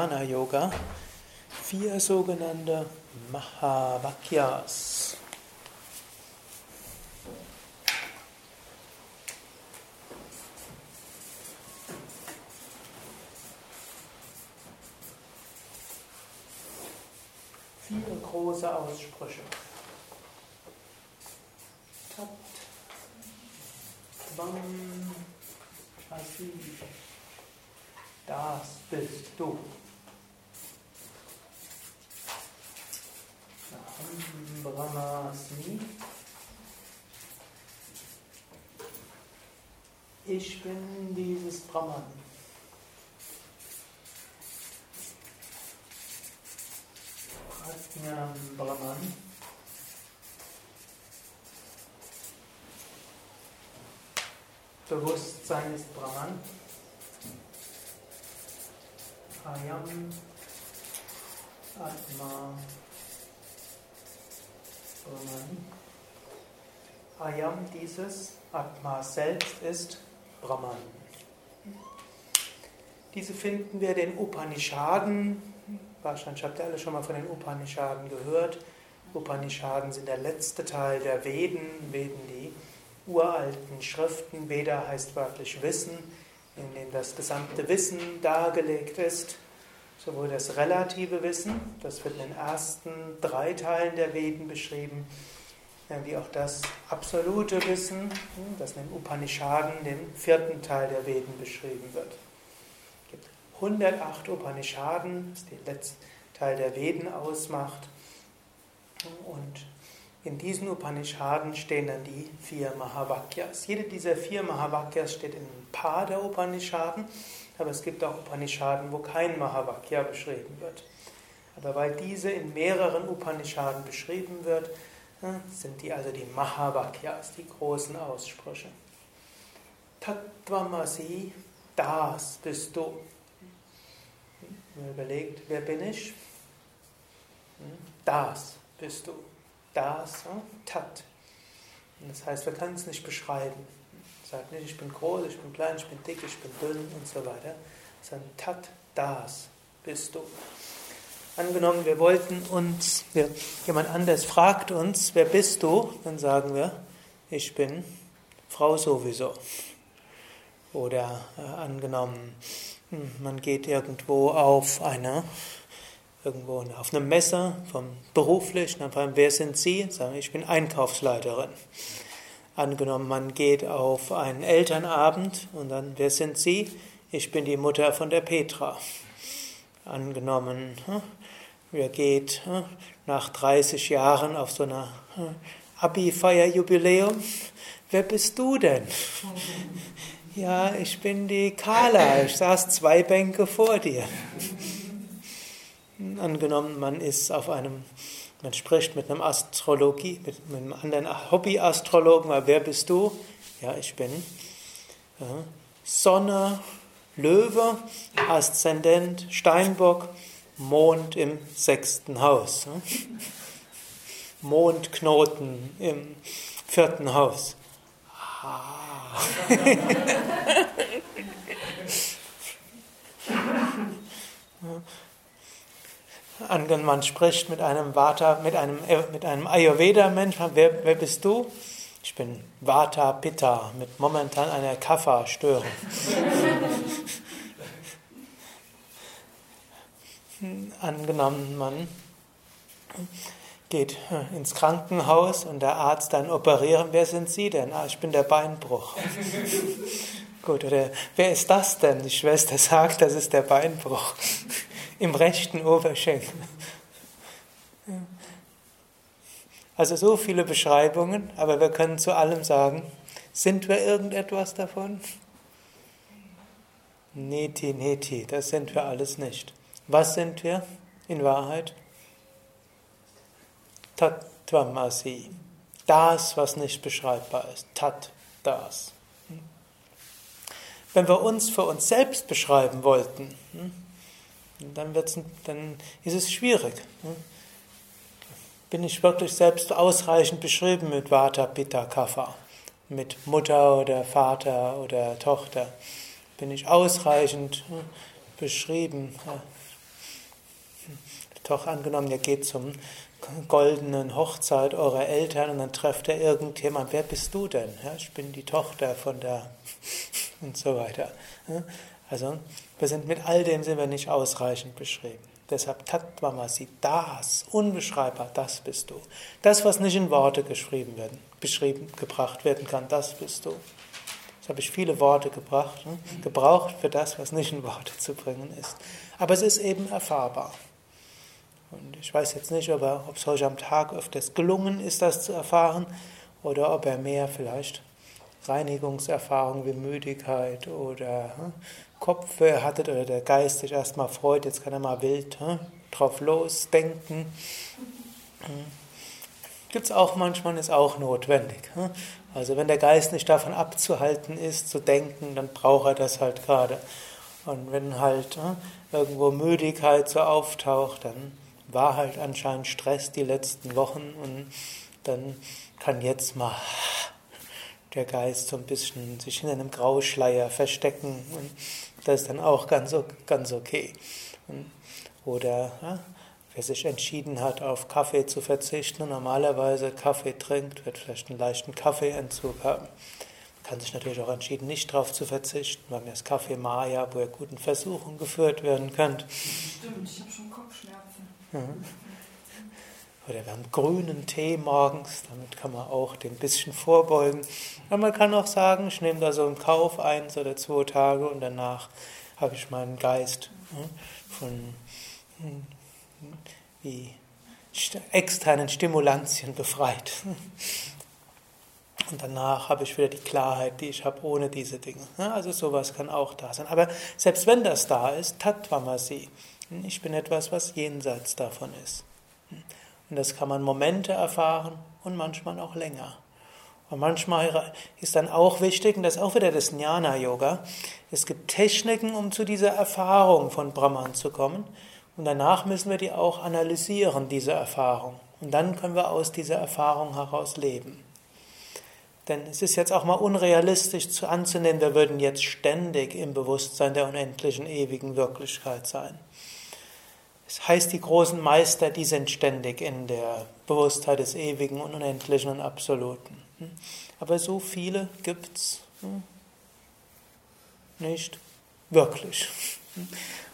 Jnana Yoga vier sogenannte Mahavakyas. Vier große Aussprüche. Tat, Tvam, Asi, das bist du. Aham Brahmasmi. Ich bin dieses Brahman. Prajnam Brahman. Bewusstsein ist Brahman. Ayam Atma Brahman. Ayam, dieses Atma selbst ist Brahman. Diese finden wir den Upanishaden. Wahrscheinlich habt ihr alle schon mal von den Upanishaden gehört. Upanishaden sind der letzte Teil der Veden, Veden die uralten Schriften. Veda heißt wörtlich Wissen, in dem das gesamte Wissen dargelegt ist. Sowohl das relative Wissen, das wird in den ersten drei Teilen der Veden beschrieben, wie auch das absolute Wissen, das in den Upanishaden, dem vierten Teil der Veden beschrieben wird. Es gibt 108 Upanishaden, das den letzten Teil der Veden ausmacht. Und in diesen Upanishaden stehen dann die vier Mahavakyas. Jede dieser vier Mahavakyas steht in ein paar der Upanishaden, aber es gibt auch Upanishaden, wo kein Mahavakya beschrieben wird. Aber weil diese in mehreren Upanishaden beschrieben wird, sind die also die Mahavakyas, die großen Aussprüche. Tattvamasi, das bist du. Man überlegt, wer bin ich? Das bist du. Das, Tat. Das heißt, wir können es nicht beschreiben. Sagt nicht, ich bin groß, ich bin klein, ich bin dick, ich bin dünn und so weiter. Sondern Tat, das bist du. Angenommen, wir wollten uns, wir, jemand anders fragt uns, wer bist du? Dann sagen wir, ich bin Frau sowieso. Oder äh, angenommen, hm, man geht irgendwo auf eine, irgendwo auf eine Messe vom beruflich, dann fragen, wer sind Sie? Sagen, ich bin Einkaufsleiterin. Angenommen, man geht auf einen Elternabend und dann, wer sind Sie? Ich bin die Mutter von der Petra. Angenommen, hm, wir geht hm, nach 30 Jahren auf so einer Abi-Feierjubiläum. Wer bist du denn? Ja, ich bin die Carla. Ich saß zwei Bänke vor dir. Angenommen, man ist auf einem, man spricht mit einem Astrologie, mit, einem anderen Hobbyastrologen, wer bist du? Ja, ich bin ja, Sonne, Löwe, Aszendent, Steinbock, Mond im sechsten Haus. Mondknoten im vierten Haus. Ah. man spricht mit einem Vata, mit einem, mit einem Ayurveda-Mensch, wer, wer bist du? Ich bin Vata Pitta mit momentan einer Kapha-Störung. Angenommen, man geht ins Krankenhaus und der Arzt dann operieren. Wer sind Sie denn? Ah, ich bin der Beinbruch. Gut, oder wer ist das denn? Die Schwester sagt, das ist der Beinbruch im rechten Oberschenkel. Also so viele Beschreibungen, aber wir können zu allem sagen, sind wir irgendetwas davon? Neti, neti, das sind wir alles nicht. Was sind wir in Wahrheit? Tatvamasi. Das, was nicht beschreibbar ist. Tat, das. Wenn wir uns für uns selbst beschreiben wollten, dann, dann ist es schwierig. Bin ich wirklich selbst ausreichend beschrieben mit Vata, Pitta, Kapha? Mit Mutter oder Vater oder Tochter? Bin ich ausreichend beschrieben. Doch angenommen, ihr geht zum goldenen Hochzeit eurer Eltern und dann trefft er irgendjemand, wer bist du denn? Ja, ich bin die Tochter von der und so weiter. Also wir sind mit all dem sind wir nicht ausreichend beschrieben. Deshalb Tattvamasi, das, unbeschreibbar, das bist du. Das, was nicht in Worte geschrieben werden, beschrieben, gebracht werden kann, das bist du. Jetzt habe ich viele Worte gebracht, ne? gebraucht für das, was nicht in Worte zu bringen ist. Aber es ist eben erfahrbar. Und ich weiß jetzt nicht, ob, er, ob es heute am Tag öfters gelungen ist, das zu erfahren, oder ob er mehr vielleicht Reinigungserfahrungen wie Müdigkeit oder hm, Kopfweh hattet oder der Geist sich erstmal freut, jetzt kann er mal wild hm, drauf losdenken. Hm. Gibt es auch manchmal, ist auch notwendig. Hm. Also wenn der Geist nicht davon abzuhalten ist, zu denken, dann braucht er das halt gerade. Und wenn halt hm, irgendwo Müdigkeit so auftaucht, dann war halt anscheinend Stress die letzten Wochen und dann kann jetzt mal der Geist so ein bisschen sich hinter einem Grauschleier verstecken und das ist dann auch ganz, ganz okay. Oder ja, wer sich entschieden hat, auf Kaffee zu verzichten und normalerweise Kaffee trinkt, wird vielleicht einen leichten Kaffeeentzug haben. Kann sich natürlich auch entschieden, nicht darauf zu verzichten, weil mir das Kaffee Maya, wo ihr guten Versuchen geführt werden könnt. Stimmt, ich habe schon Kopfschmerzen. Oder wir haben grünen Tee morgens, damit kann man auch den bisschen vorbeugen. Aber man kann auch sagen, ich nehme da so einen Kauf eins oder zwei Tage und danach habe ich meinen Geist hm, von hm, wie externen Stimulantien befreit. Und danach habe ich wieder die Klarheit, die ich habe ohne diese Dinge. Also sowas kann auch da sein. Aber selbst wenn das da ist, Tattvamasi, ich bin etwas, was jenseits davon ist. Und das kann man Momente erfahren und manchmal auch länger. Und manchmal ist dann auch wichtig, und das ist auch wieder das Jnana-Yoga, es gibt Techniken, um zu dieser Erfahrung von Brahman zu kommen. Und danach müssen wir die auch analysieren, diese Erfahrung. Und dann können wir aus dieser Erfahrung heraus leben. Denn es ist jetzt auch mal unrealistisch zu anzunehmen, wir würden jetzt ständig im Bewusstsein der unendlichen ewigen Wirklichkeit sein. Es heißt, die großen Meister, die sind ständig in der Bewusstheit des Ewigen und Unendlichen und Absoluten. Hm? Aber so viele gibt es hm? nicht wirklich. Hm?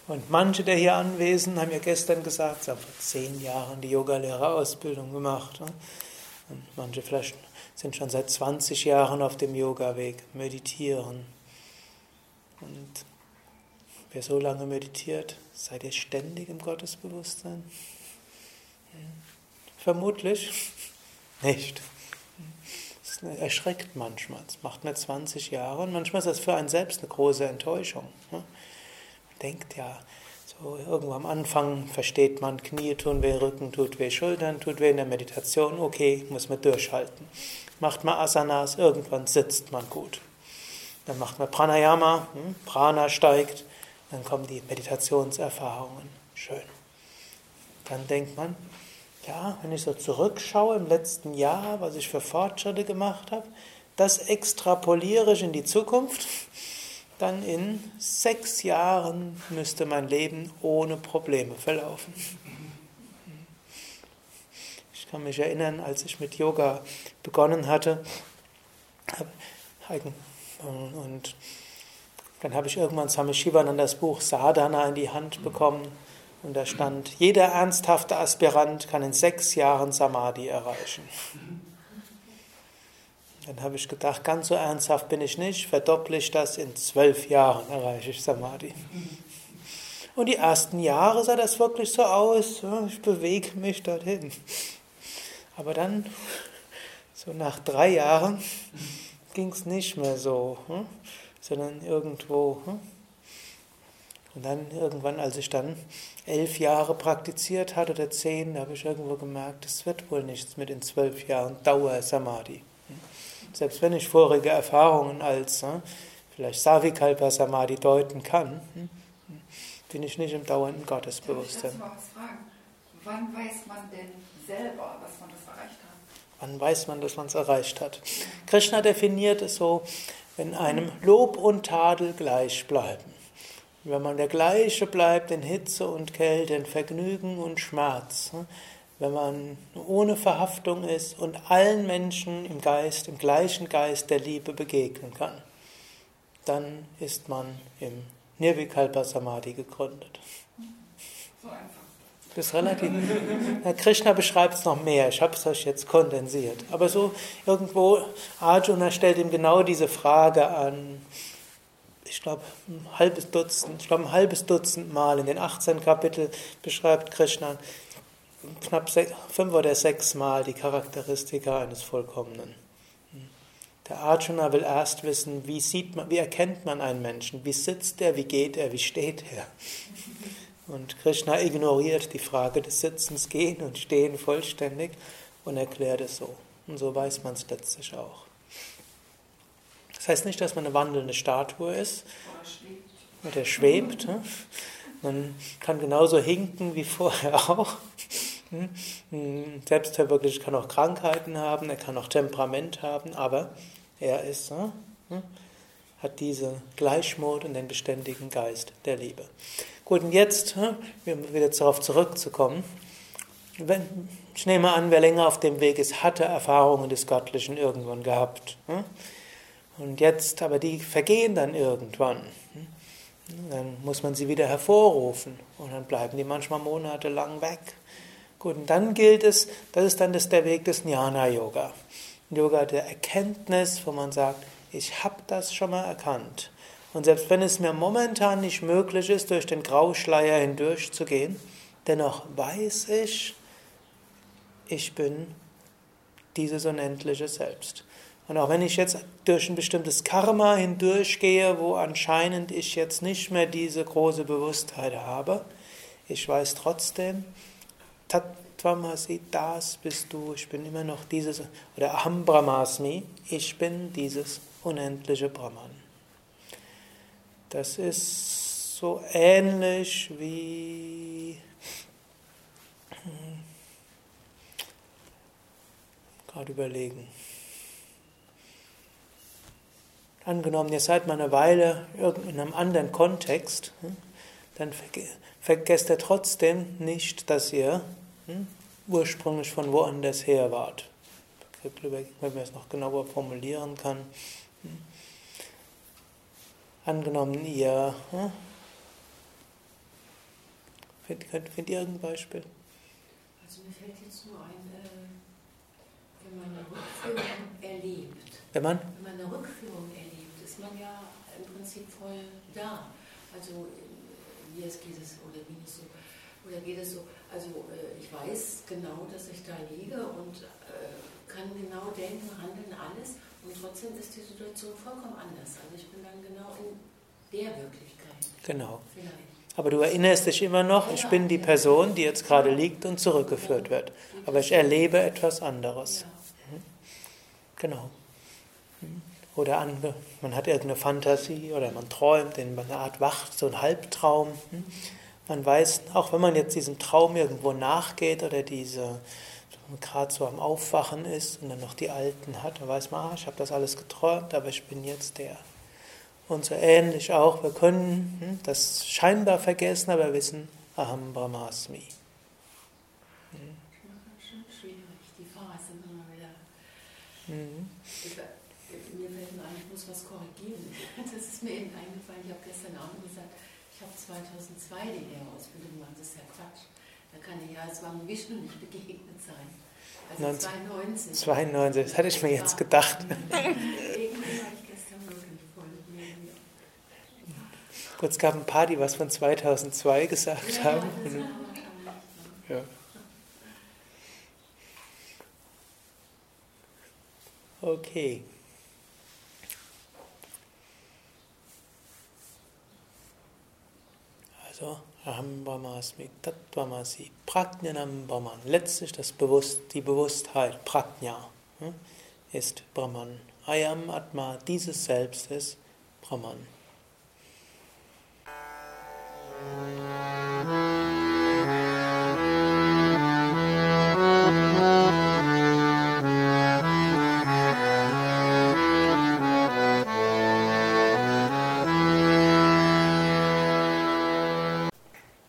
Und manche der hier Anwesenden haben ja gestern gesagt, sie haben vor zehn Jahren die Yogalehrerausbildung gemacht. Und manche vielleicht sind schon seit 20 Jahren auf dem Yoga-Weg, meditieren. Und wer so lange meditiert, Seid ihr ständig im Gottesbewusstsein? Vermutlich nicht. Das erschreckt manchmal. Das macht man 20 Jahre und manchmal ist das für einen selbst eine große Enttäuschung. Man denkt ja, so irgendwo am Anfang versteht man, Knie tun weh, Rücken tut weh, Schultern tut weh in der Meditation, okay, muss man durchhalten. Macht man Asanas, irgendwann sitzt man gut. Dann macht man Pranayama, hm, Prana steigt, dann kommen die Meditationserfahrungen. Schön. Dann denkt man, ja, wenn ich so zurückschaue im letzten Jahr, was ich für Fortschritte gemacht habe, das extrapoliere ich in die Zukunft, dann in sechs Jahren müsste mein Leben ohne Probleme verlaufen. Ich kann mich erinnern, als ich mit Yoga begonnen hatte, und dann habe ich irgendwann Swami Shivananda das Buch Sadhana in die Hand bekommen und da stand, jeder ernsthafte Aspirant kann in sechs Jahren Samadhi erreichen. Dann habe ich gedacht, ganz so ernsthaft bin ich nicht, verdopple ich das, in zwölf Jahren erreiche ich Samadhi. Und die ersten Jahre sah das wirklich so aus, ich bewege mich dorthin. Aber dann, so nach drei Jahren, ging es nicht mehr so. Hm? sondern irgendwo. Hm? Und dann irgendwann, als ich dann elf Jahre praktiziert hatte oder zehn, habe ich irgendwo gemerkt, es wird wohl nichts mit in zwölf Jahren Dauer Samadhi. Hm? Selbst wenn ich vorige Erfahrungen als hm, vielleicht Savikalpa Samadhi deuten kann, bin ich nicht im dauernden Gottesbewusstsein. Darf ich mal was fragen? Wann weiß man denn selber, dass man das erreicht hat? Wann weiß man, dass man es erreicht hat? Krishna definiert es so, wenn einem Lob und Tadel gleich bleiben. wenn man der gleiche bleibt in Hitze und Kälte, in Vergnügen und Schmerz, hm? wenn man ohne Verhaftung ist und allen Menschen im Geist, im gleichen Geist der Liebe begegnen kann, dann ist man im Nirvikalpa Samadhi gegründet. So einfach. Das ist relativ. Krishna beschreibt es noch mehr. Ich habe es euch jetzt kondensiert. Aber so irgendwo, Arjuna stellt ihm genau diese Frage an ich glaube, ein halbes Dutzend, ich glaube, ein halbes Dutzend Mal in den 18 Kapiteln beschreibt Krishna knapp fünf oder sechs Mal die Charakteristika eines Vollkommenen. Der Arjuna will erst wissen, wie sieht man, wie erkennt man einen Menschen, wie sitzt er, wie geht er, wie steht er. Und Krishna ignoriert die Frage des Sitzens, Gehen und Stehen vollständig und erklärt es so. Und so weiß man es letztlich auch. Das heißt nicht, dass man eine wandelnde Statue ist. Oder schwebt. Ne? Man kann genauso hinken wie vorher auch. Hm? Selbstverwirklichung kann auch Krankheiten haben, er kann auch Temperament haben, aber er ist? Hm? Hat diese Gleichmut und den beständigen Geist der Liebe. Gut, und jetzt, um wieder darauf zurückzukommen, wenn, ich nehme an, wer länger auf dem Weg ist, hatte Erfahrungen des Göttlichen irgendwann gehabt. Hm? Und jetzt, aber die vergehen dann irgendwann. Dann muss man sie wieder hervorrufen und dann bleiben die manchmal monatelang weg. Gut, und dann gilt es, das ist dann das, der Weg des Jnana-Yoga. Yoga der Erkenntnis, wo man sagt, ich habe das schon mal erkannt. Und selbst wenn es mir momentan nicht möglich ist, durch den Grauschleier hindurchzugehen, dennoch weiß ich, ich bin dieses unendliche Selbst. Und auch wenn ich jetzt durch ein bestimmtes Karma hindurchgehe, wo anscheinend ich jetzt nicht mehr diese große Bewusstheit habe, ich weiß trotzdem, Tattvamasi, das bist du, ich bin immer noch dieses, oder Aham Brahmasmi, ich bin dieses unendliche Brahman. Das ist so ähnlich wie hm, gerade überlegen. Angenommen, ihr seid mal eine Weile in einem anderen Kontext, hm, dann vergesst ihr trotzdem nicht, dass ihr hm, ursprünglich von woanders her wart. Wenn man es noch genauer formulieren kann. Hm. Angenommen, ihr. Findet, findet ihr irgendein Beispiel? Also mir fällt jetzt nur ein, äh, wenn man eine Rückführung erlebt. Wenn man? Wenn man eine Rückführung erlebt ist man ja im Prinzip voll da. Also wie es geht es oder wie es so oder geht es so. Also äh, ich weiß genau, dass ich da liege und äh, kann genau denken, handeln, alles und trotzdem ist die Situation vollkommen anders. Also ich bin dann genau in der Wirklichkeit. Genau. Vielleicht. Aber du erinnerst dich immer noch, ich bin die Person, die jetzt gerade liegt und zurückgeführt wird. Aber ich erlebe etwas anderes. Mhm. Genau. Mhm. Oder andere, man hat irgendeine Fantasie oder man träumt in einer Art Wacht, so ein Halbtraum. Hm? Man weiß, auch wenn man jetzt diesem Traum irgendwo nachgeht oder diese gerade so am Aufwachen ist und dann noch die Alten hat, dann weiß man, ah, ich habe das alles geträumt, aber ich bin jetzt der. Und so ähnlich auch, wir können hm, das scheinbar vergessen, aber wissen, Aham Brahmasmi. Hm. Schwierig, die Phasen immer wieder. Mhm muss was korrigieren. Das ist mir eben eingefallen, ich habe gestern Abend gesagt, ich habe 2002 die Lehrausbildung gemacht, das ist ja Quatsch. Da kann ich ja Swami Vishnu nicht begegnet sein. Also 92. 92, das hatte ich mir jetzt gedacht. Gut, es gab ein paar, die was von 2002 gesagt ja, haben. Ja. Okay. Also, Aham Brahmasmi, Tattvamasi, Prajnanam Brahman. Letztlich das Bewusst, die Bewusstheit, Prajna, hm, ist Brahman. Ayam Atma, dieses Selbst ist Brahman.